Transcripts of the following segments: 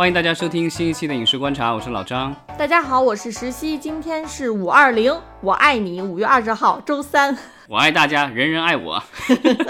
欢迎大家收听新一期的影视观察，我是老张。大家好，我是石溪，今天是五二零，我爱你，五月二十号，周三。我爱大家，人人爱我。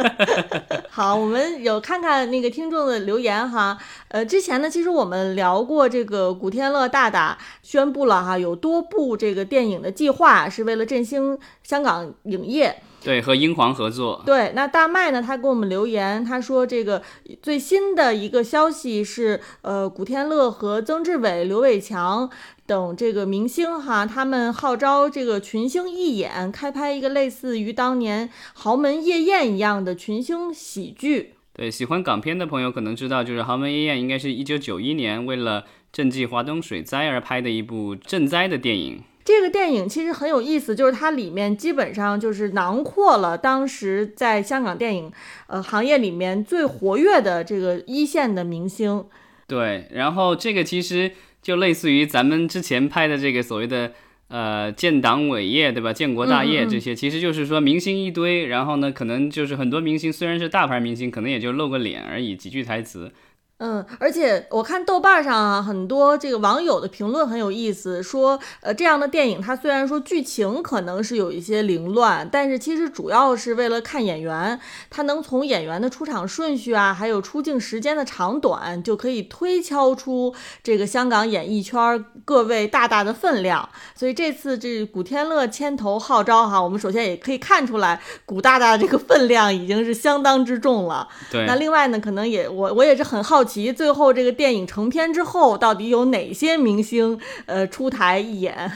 好，我们有看看那个听众的留言哈。呃，之前呢，其实我们聊过这个古天乐大大宣布了哈，有多部这个电影的计划，是为了振兴香港影业。对，和英皇合作。对，那大麦呢？他给我们留言，他说这个最新的一个消息是，呃，古天乐和曾志伟、刘伟强等这个明星哈，他们号召这个群星义演，开拍一个类似于当年《豪门夜宴》一样的群星喜剧。对，喜欢港片的朋友可能知道，就是《豪门夜宴》应该是一九九一年为了赈济华东水灾而拍的一部赈灾的电影。这个电影其实很有意思，就是它里面基本上就是囊括了当时在香港电影呃行业里面最活跃的这个一线的明星。对，然后这个其实就类似于咱们之前拍的这个所谓的呃建党伟业，对吧？建国大业这些，其实就是说明星一堆，然后呢，可能就是很多明星虽然是大牌明星，可能也就露个脸而已，几句台词。嗯，而且我看豆瓣上啊，很多这个网友的评论很有意思，说，呃，这样的电影它虽然说剧情可能是有一些凌乱，但是其实主要是为了看演员，它能从演员的出场顺序啊，还有出镜时间的长短，就可以推敲出这个香港演艺圈各位大大的分量。所以这次这古天乐牵头号召哈，我们首先也可以看出来，古大大这个分量已经是相当之重了。对，那另外呢，可能也我我也是很好奇。其最后这个电影成片之后，到底有哪些明星呃出台一演？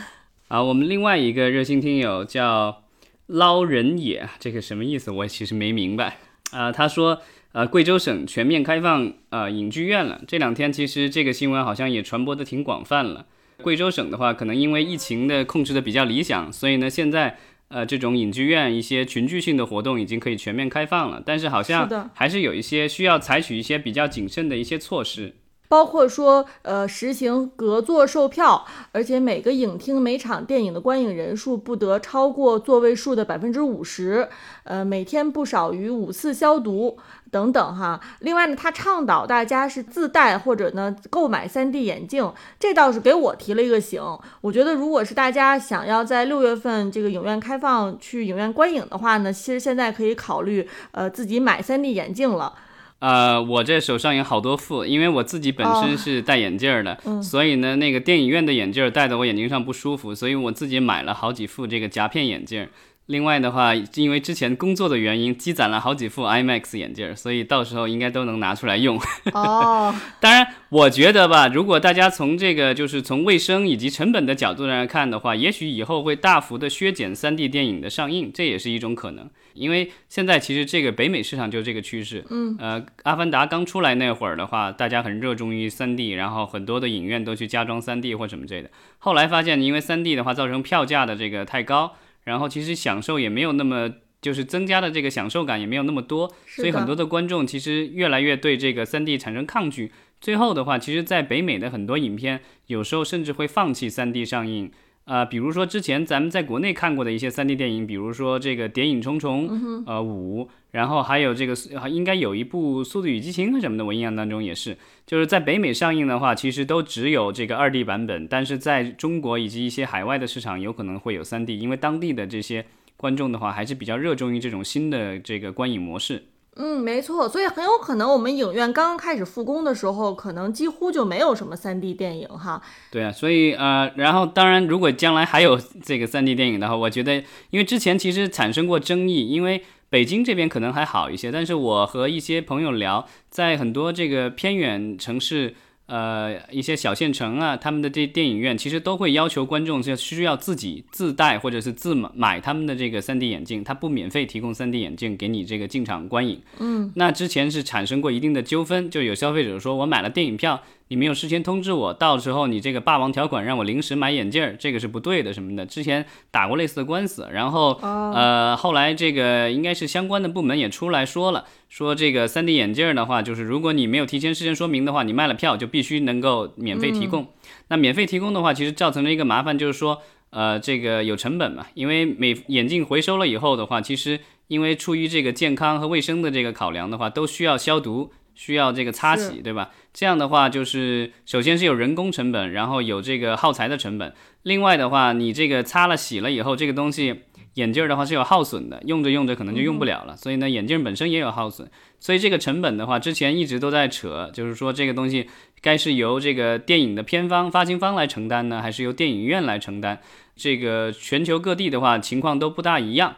啊，我们另外一个热心听友叫捞人也，这个什么意思？我其实没明白啊。他说，呃，贵州省全面开放呃影剧院了。这两天其实这个新闻好像也传播的挺广泛了。贵州省的话，可能因为疫情的控制的比较理想，所以呢，现在。呃，这种影剧院一些群聚性的活动已经可以全面开放了，但是好像还是有一些需要采取一些比较谨慎的一些措施，包括说，呃，实行隔座售票，而且每个影厅每场电影的观影人数不得超过座位数的百分之五十，呃，每天不少于五次消毒。等等哈，另外呢，他倡导大家是自带或者呢购买 3D 眼镜，这倒是给我提了一个醒。我觉得如果是大家想要在六月份这个影院开放去影院观影的话呢，其实现在可以考虑呃自己买 3D 眼镜了。呃，我这手上有好多副，因为我自己本身是戴眼镜的，所以呢那个电影院的眼镜戴在我眼睛上不舒服，所以我自己买了好几副这个夹片眼镜。另外的话，因为之前工作的原因，积攒了好几副 IMAX 眼镜，所以到时候应该都能拿出来用。哦，当然，我觉得吧，如果大家从这个就是从卫生以及成本的角度来看的话，也许以后会大幅的削减 3D 电影的上映，这也是一种可能。因为现在其实这个北美市场就是这个趋势。嗯，呃，阿凡达刚出来那会儿的话，大家很热衷于 3D，然后很多的影院都去加装 3D 或什么之类的。后来发现，因为 3D 的话造成票价的这个太高。然后其实享受也没有那么，就是增加的这个享受感也没有那么多，所以很多的观众其实越来越对这个三 D 产生抗拒。最后的话，其实，在北美的很多影片，有时候甚至会放弃三 D 上映。啊，比如说之前咱们在国内看过的一些 3D 电影，比如说这个《谍影重重》呃五，然后还有这个应该有一部《速度与激情》什么的，我印象当中也是，就是在北美上映的话，其实都只有这个 2D 版本，但是在中国以及一些海外的市场，有可能会有 3D，因为当地的这些观众的话，还是比较热衷于这种新的这个观影模式。嗯，没错，所以很有可能我们影院刚刚开始复工的时候，可能几乎就没有什么 3D 电影哈。对啊，所以呃，然后当然，如果将来还有这个 3D 电影的话，我觉得，因为之前其实产生过争议，因为北京这边可能还好一些，但是我和一些朋友聊，在很多这个偏远城市。呃，一些小县城啊，他们的这电影院其实都会要求观众是需要自己自带或者是自买买他们的这个 3D 眼镜，他不免费提供 3D 眼镜给你这个进场观影。嗯，那之前是产生过一定的纠纷，就有消费者说我买了电影票。你没有事先通知我，到时候你这个霸王条款让我临时买眼镜儿，这个是不对的什么的。之前打过类似的官司，然后呃后来这个应该是相关的部门也出来说了，说这个 3D 眼镜儿的话，就是如果你没有提前事先说明的话，你卖了票就必须能够免费提供。那免费提供的话，其实造成了一个麻烦，就是说。呃，这个有成本嘛，因为每眼镜回收了以后的话，其实因为出于这个健康和卫生的这个考量的话，都需要消毒，需要这个擦洗，对吧？这样的话，就是首先是有人工成本，然后有这个耗材的成本。另外的话，你这个擦了洗了以后，这个东西眼镜的话是有耗损的，用着用着可能就用不了了。所以呢，眼镜本身也有耗损。所以这个成本的话，之前一直都在扯，就是说这个东西该是由这个电影的片方、发行方来承担呢，还是由电影院来承担？这个全球各地的话情况都不大一样。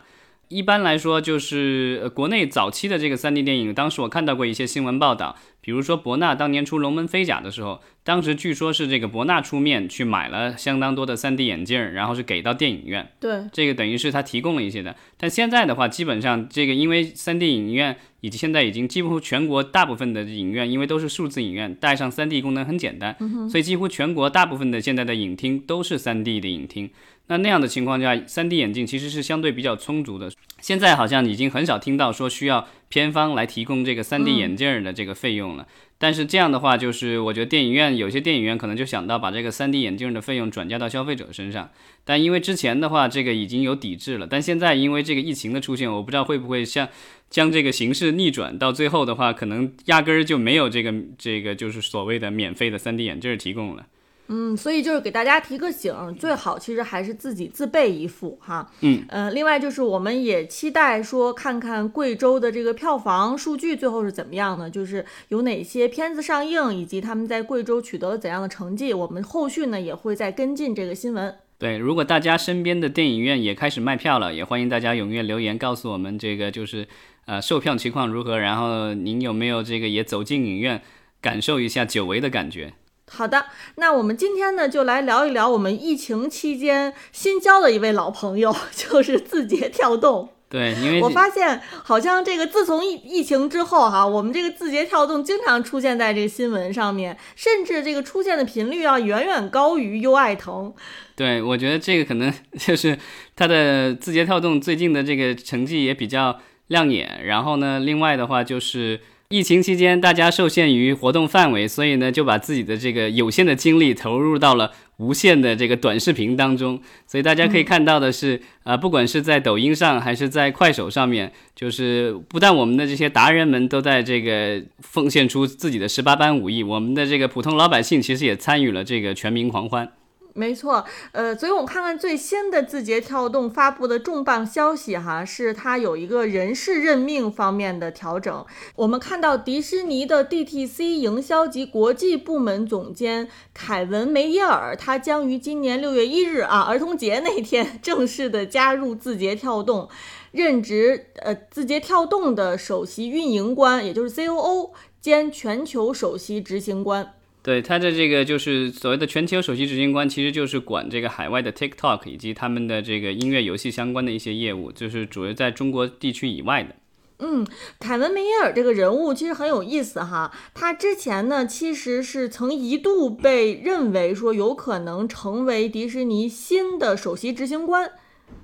一般来说，就是国内早期的这个 3D 电影，当时我看到过一些新闻报道，比如说博纳当年出《龙门飞甲》的时候，当时据说是这个博纳出面去买了相当多的 3D 眼镜，然后是给到电影院。对，这个等于是他提供了一些的。但现在的话，基本上这个因为 3D 影院以及现在已经几乎全国大部分的影院，因为都是数字影院，带上 3D 功能很简单，所以几乎全国大部分的现在的影厅都是 3D 的影厅。那那样的情况下，3D 眼镜其实是相对比较充足的。现在好像已经很少听到说需要片方来提供这个 3D 眼镜的这个费用了。但是这样的话，就是我觉得电影院有些电影院可能就想到把这个 3D 眼镜的费用转嫁到消费者身上。但因为之前的话，这个已经有抵制了。但现在因为这个疫情的出现，我不知道会不会像将这个形势逆转，到最后的话，可能压根儿就没有这个这个就是所谓的免费的 3D 眼镜提供了。嗯，所以就是给大家提个醒，最好其实还是自己自备一副哈。嗯，呃，另外就是我们也期待说看看贵州的这个票房数据最后是怎么样的，就是有哪些片子上映，以及他们在贵州取得了怎样的成绩，我们后续呢也会再跟进这个新闻。对，如果大家身边的电影院也开始卖票了，也欢迎大家踊跃留言告诉我们这个就是呃售票情况如何，然后您有没有这个也走进影院感受一下久违的感觉。好的，那我们今天呢就来聊一聊我们疫情期间新交的一位老朋友，就是字节跳动。对，因为我发现好像这个自从疫疫情之后哈，我们这个字节跳动经常出现在这个新闻上面，甚至这个出现的频率要远远高于优爱腾。对，我觉得这个可能就是它的字节跳动最近的这个成绩也比较亮眼。然后呢，另外的话就是。疫情期间，大家受限于活动范围，所以呢，就把自己的这个有限的精力投入到了无限的这个短视频当中。所以大家可以看到的是，啊，不管是在抖音上还是在快手上面，就是不但我们的这些达人们都在这个奉献出自己的十八般武艺，我们的这个普通老百姓其实也参与了这个全民狂欢。没错，呃，所以我们看看最新的字节跳动发布的重磅消息哈，是它有一个人事任命方面的调整。我们看到迪士尼的 DTC 营销及国际部门总监凯文梅耶尔，他将于今年六月一日啊，儿童节那天 正式的加入字节跳动，任职呃字节跳动的首席运营官，也就是 COO 兼全球首席执行官。对他的这个就是所谓的全球首席执行官，其实就是管这个海外的 TikTok 以及他们的这个音乐游戏相关的一些业务，就是主要在中国地区以外的。嗯，凯文梅耶尔这个人物其实很有意思哈，他之前呢其实是曾一度被认为说有可能成为迪士尼新的首席执行官。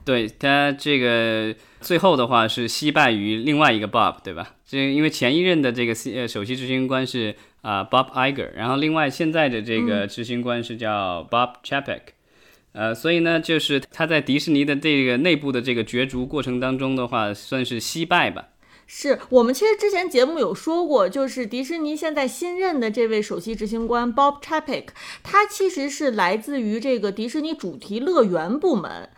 对他这个最后的话是惜败于另外一个 Bob，对吧？这因为前一任的这个呃首席执行官是。啊，Bob Iger，然后另外现在的这个执行官是叫 Bob Chapek，呃，所以呢，就是他在迪士尼的这个内部的这个角逐过程当中的话，算是惜败吧。是我们其实之前节目有说过，就是迪士尼现在新任的这位首席执行官 Bob Chapek，他其实是来自于这个迪士尼主题乐园部门。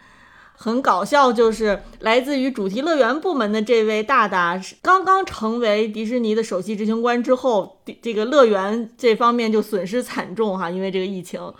很搞笑，就是来自于主题乐园部门的这位大大，刚刚成为迪士尼的首席执行官之后，这个乐园这方面就损失惨重哈，因为这个疫情。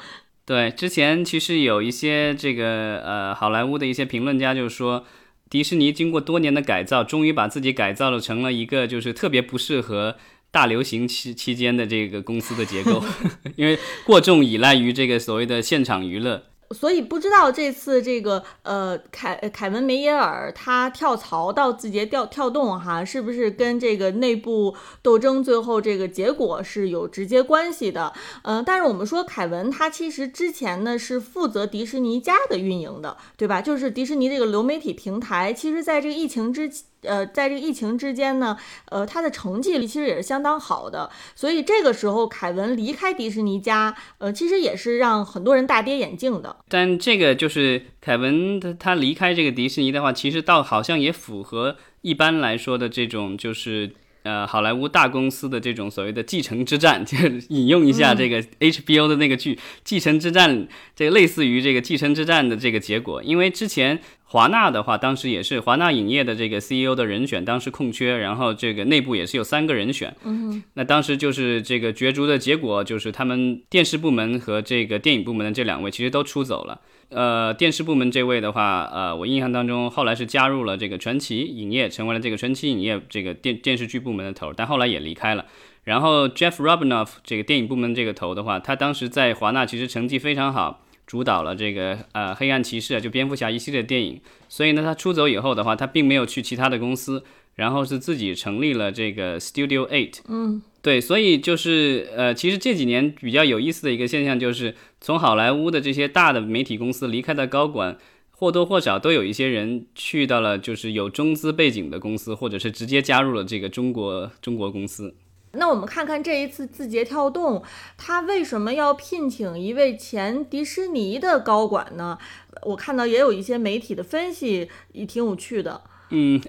对，之前其实有一些这个呃好莱坞的一些评论家就说，迪士尼经过多年的改造，终于把自己改造了成了一个就是特别不适合大流行期期间的这个公司的结构，因为过重依赖于这个所谓的现场娱乐。所以不知道这次这个呃凯凯文梅耶尔他跳槽到字节跳跳动哈，是不是跟这个内部斗争最后这个结果是有直接关系的？嗯，但是我们说凯文他其实之前呢是负责迪士尼家的运营的，对吧？就是迪士尼这个流媒体平台，其实在这个疫情之呃，在这个疫情之间呢，呃，他的成绩其实也是相当好的。所以这个时候凯文离开迪士尼家，呃，其实也是让很多人大跌眼镜的。但这个就是凯文他他离开这个迪士尼的话，其实倒好像也符合一般来说的这种就是。呃，好莱坞大公司的这种所谓的继承之战，就 引用一下这个 HBO 的那个剧《继承之战》，这个类似于这个继承之战的这个结果。因为之前华纳的话，当时也是华纳影业的这个 CEO 的人选，当时空缺，然后这个内部也是有三个人选。嗯，那当时就是这个角逐的结果，就是他们电视部门和这个电影部门的这两位其实都出走了。呃，电视部门这位的话，呃，我印象当中后来是加入了这个传奇影业，成为了这个传奇影业这个电电视剧部门的头，但后来也离开了。然后 Jeff Robinoff 这个电影部门这个头的话，他当时在华纳其实成绩非常好，主导了这个呃黑暗骑士就蝙蝠侠一系列电影。所以呢，他出走以后的话，他并没有去其他的公司，然后是自己成立了这个 Studio Eight。嗯。对，所以就是呃，其实这几年比较有意思的一个现象，就是从好莱坞的这些大的媒体公司离开的高管，或多或少都有一些人去到了就是有中资背景的公司，或者是直接加入了这个中国中国公司。那我们看看这一次字节跳动，他为什么要聘请一位前迪士尼的高管呢？我看到也有一些媒体的分析，也挺有趣的。嗯，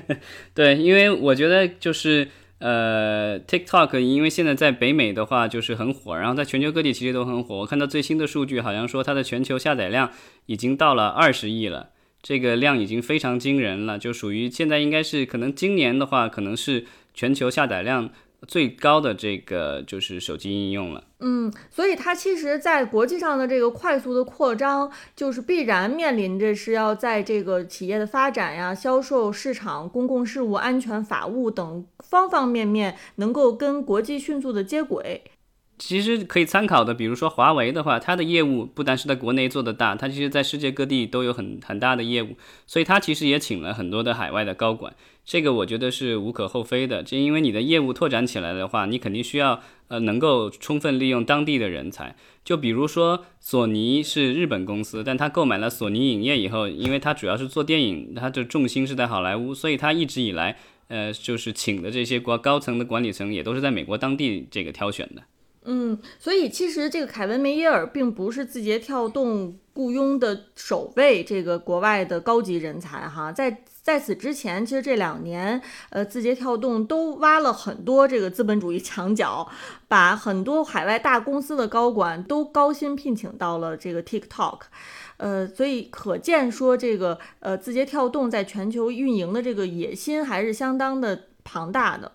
对，因为我觉得就是。呃，TikTok 因为现在在北美的话就是很火，然后在全球各地其实都很火。我看到最新的数据，好像说它的全球下载量已经到了二十亿了，这个量已经非常惊人了，就属于现在应该是可能今年的话，可能是全球下载量。最高的这个就是手机应用了，嗯，所以它其实，在国际上的这个快速的扩张，就是必然面临着是要在这个企业的发展呀、销售、市场、公共事务、安全、法务等方方面面，能够跟国际迅速的接轨。其实可以参考的，比如说华为的话，它的业务不单是在国内做的大，它其实在世界各地都有很很大的业务，所以它其实也请了很多的海外的高管，这个我觉得是无可厚非的。就因为你的业务拓展起来的话，你肯定需要呃能够充分利用当地的人才。就比如说索尼是日本公司，但它购买了索尼影业以后，因为它主要是做电影，它的重心是在好莱坞，所以它一直以来呃就是请的这些国高层的管理层也都是在美国当地这个挑选的。嗯，所以其实这个凯文梅耶尔并不是字节跳动雇佣的首位这个国外的高级人才哈，在在此之前，其实这两年，呃，字节跳动都挖了很多这个资本主义墙角，把很多海外大公司的高管都高薪聘请到了这个 TikTok，呃，所以可见说这个呃字节跳动在全球运营的这个野心还是相当的庞大的。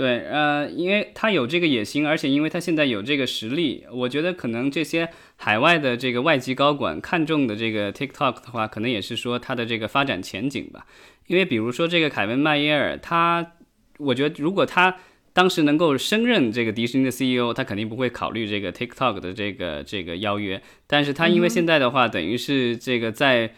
对，呃，因为他有这个野心，而且因为他现在有这个实力，我觉得可能这些海外的这个外籍高管看中的这个 TikTok 的话，可能也是说它的这个发展前景吧。因为比如说这个凯文·迈耶尔，他，我觉得如果他当时能够升任这个迪士尼的 CEO，他肯定不会考虑这个 TikTok 的这个这个邀约。但是他因为现在的话，等于是这个在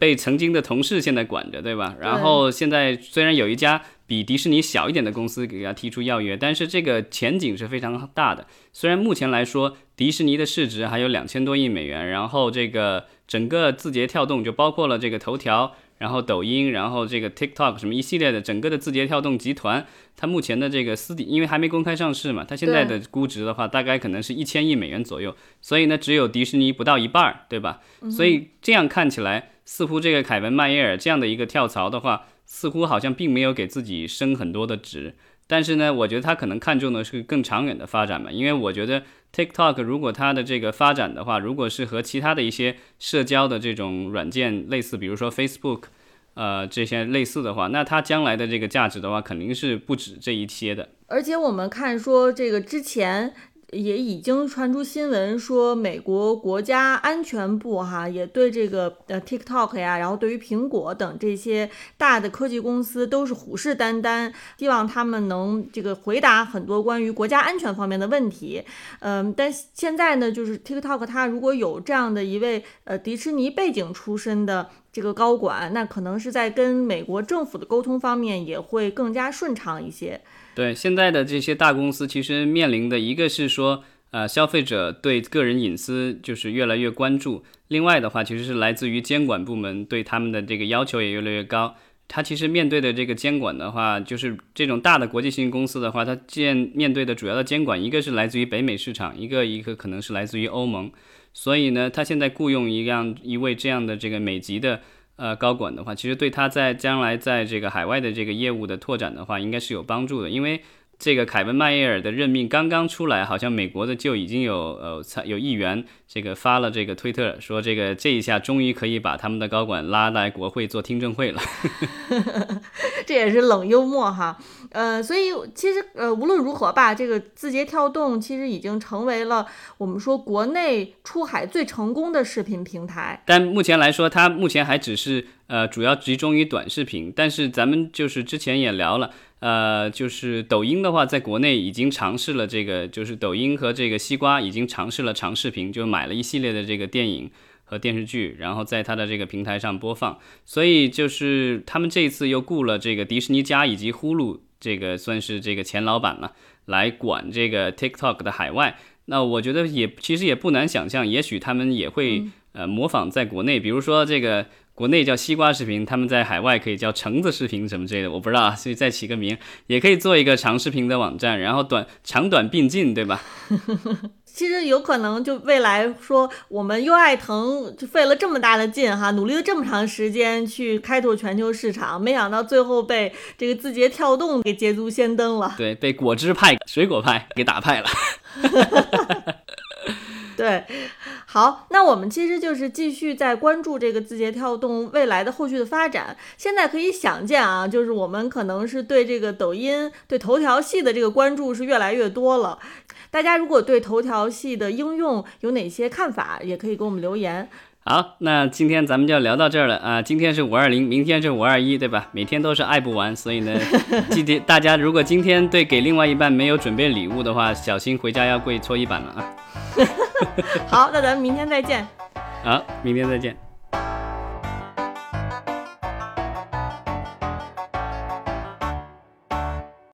被曾经的同事现在管着，对吧？然后现在虽然有一家。比迪士尼小一点的公司给他提出要约，但是这个前景是非常大的。虽然目前来说，迪士尼的市值还有两千多亿美元，然后这个整个字节跳动就包括了这个头条，然后抖音，然后这个 TikTok 什么一系列的整个的字节跳动集团，它目前的这个私底，因为还没公开上市嘛，它现在的估值的话，大概可能是一千亿美元左右，所以呢，只有迪士尼不到一半儿，对吧？所以这样看起来，似乎这个凯文·迈耶尔这样的一个跳槽的话。似乎好像并没有给自己升很多的职，但是呢，我觉得他可能看重的是更长远的发展吧。因为我觉得 TikTok 如果它的这个发展的话，如果是和其他的一些社交的这种软件类似，比如说 Facebook，呃，这些类似的话，那它将来的这个价值的话，肯定是不止这一些的。而且我们看说这个之前。也已经传出新闻说，美国国家安全部哈也对这个呃 TikTok 呀，然后对于苹果等这些大的科技公司都是虎视眈眈，希望他们能这个回答很多关于国家安全方面的问题。嗯，但现在呢，就是 TikTok 它如果有这样的一位呃迪士尼背景出身的这个高管，那可能是在跟美国政府的沟通方面也会更加顺畅一些。对现在的这些大公司，其实面临的一个是说，呃，消费者对个人隐私就是越来越关注；另外的话，其实是来自于监管部门对他们的这个要求也越来越高。它其实面对的这个监管的话，就是这种大的国际性公司的话，它见面对的主要的监管，一个是来自于北美市场，一个一个可能是来自于欧盟。所以呢，他现在雇佣一样一位这样的这个美籍的呃高管的话，其实对他在将来在这个海外的这个业务的拓展的话，应该是有帮助的，因为。这个凯文迈耶尔的任命刚刚出来，好像美国的就已经有呃有议员这个发了这个推特，说这个这一下终于可以把他们的高管拉来国会做听证会了。这也是冷幽默哈，呃，所以其实呃无论如何吧，这个字节跳动其实已经成为了我们说国内出海最成功的视频平台。但目前来说，它目前还只是呃主要集中于短视频，但是咱们就是之前也聊了。呃，就是抖音的话，在国内已经尝试了这个，就是抖音和这个西瓜已经尝试了长视频，就买了一系列的这个电影和电视剧，然后在它的这个平台上播放。所以就是他们这一次又雇了这个迪士尼家以及呼噜这个算是这个前老板了，来管这个 TikTok 的海外。那我觉得也其实也不难想象，也许他们也会呃模仿在国内，比如说这个。国内叫西瓜视频，他们在海外可以叫橙子视频什么之类的，我不知道啊，所以再起个名，也可以做一个长视频的网站，然后短长短并进，对吧？其实有可能就未来说，我们优爱腾就费了这么大的劲哈，努力了这么长时间去开拓全球市场，没想到最后被这个字节跳动给捷足先登了。对，被果汁派、水果派给打败了。对，好，那我们其实就是继续在关注这个字节跳动未来的后续的发展。现在可以想见啊，就是我们可能是对这个抖音、对头条系的这个关注是越来越多了。大家如果对头条系的应用有哪些看法，也可以给我们留言。好，那今天咱们就聊到这儿了啊！今天是五二零，明天是五二一，对吧？每天都是爱不完，所以呢，今天大家如果今天对给另外一半没有准备礼物的话，小心回家要跪搓衣板了啊！好，那咱们明天再见。好，明天再见。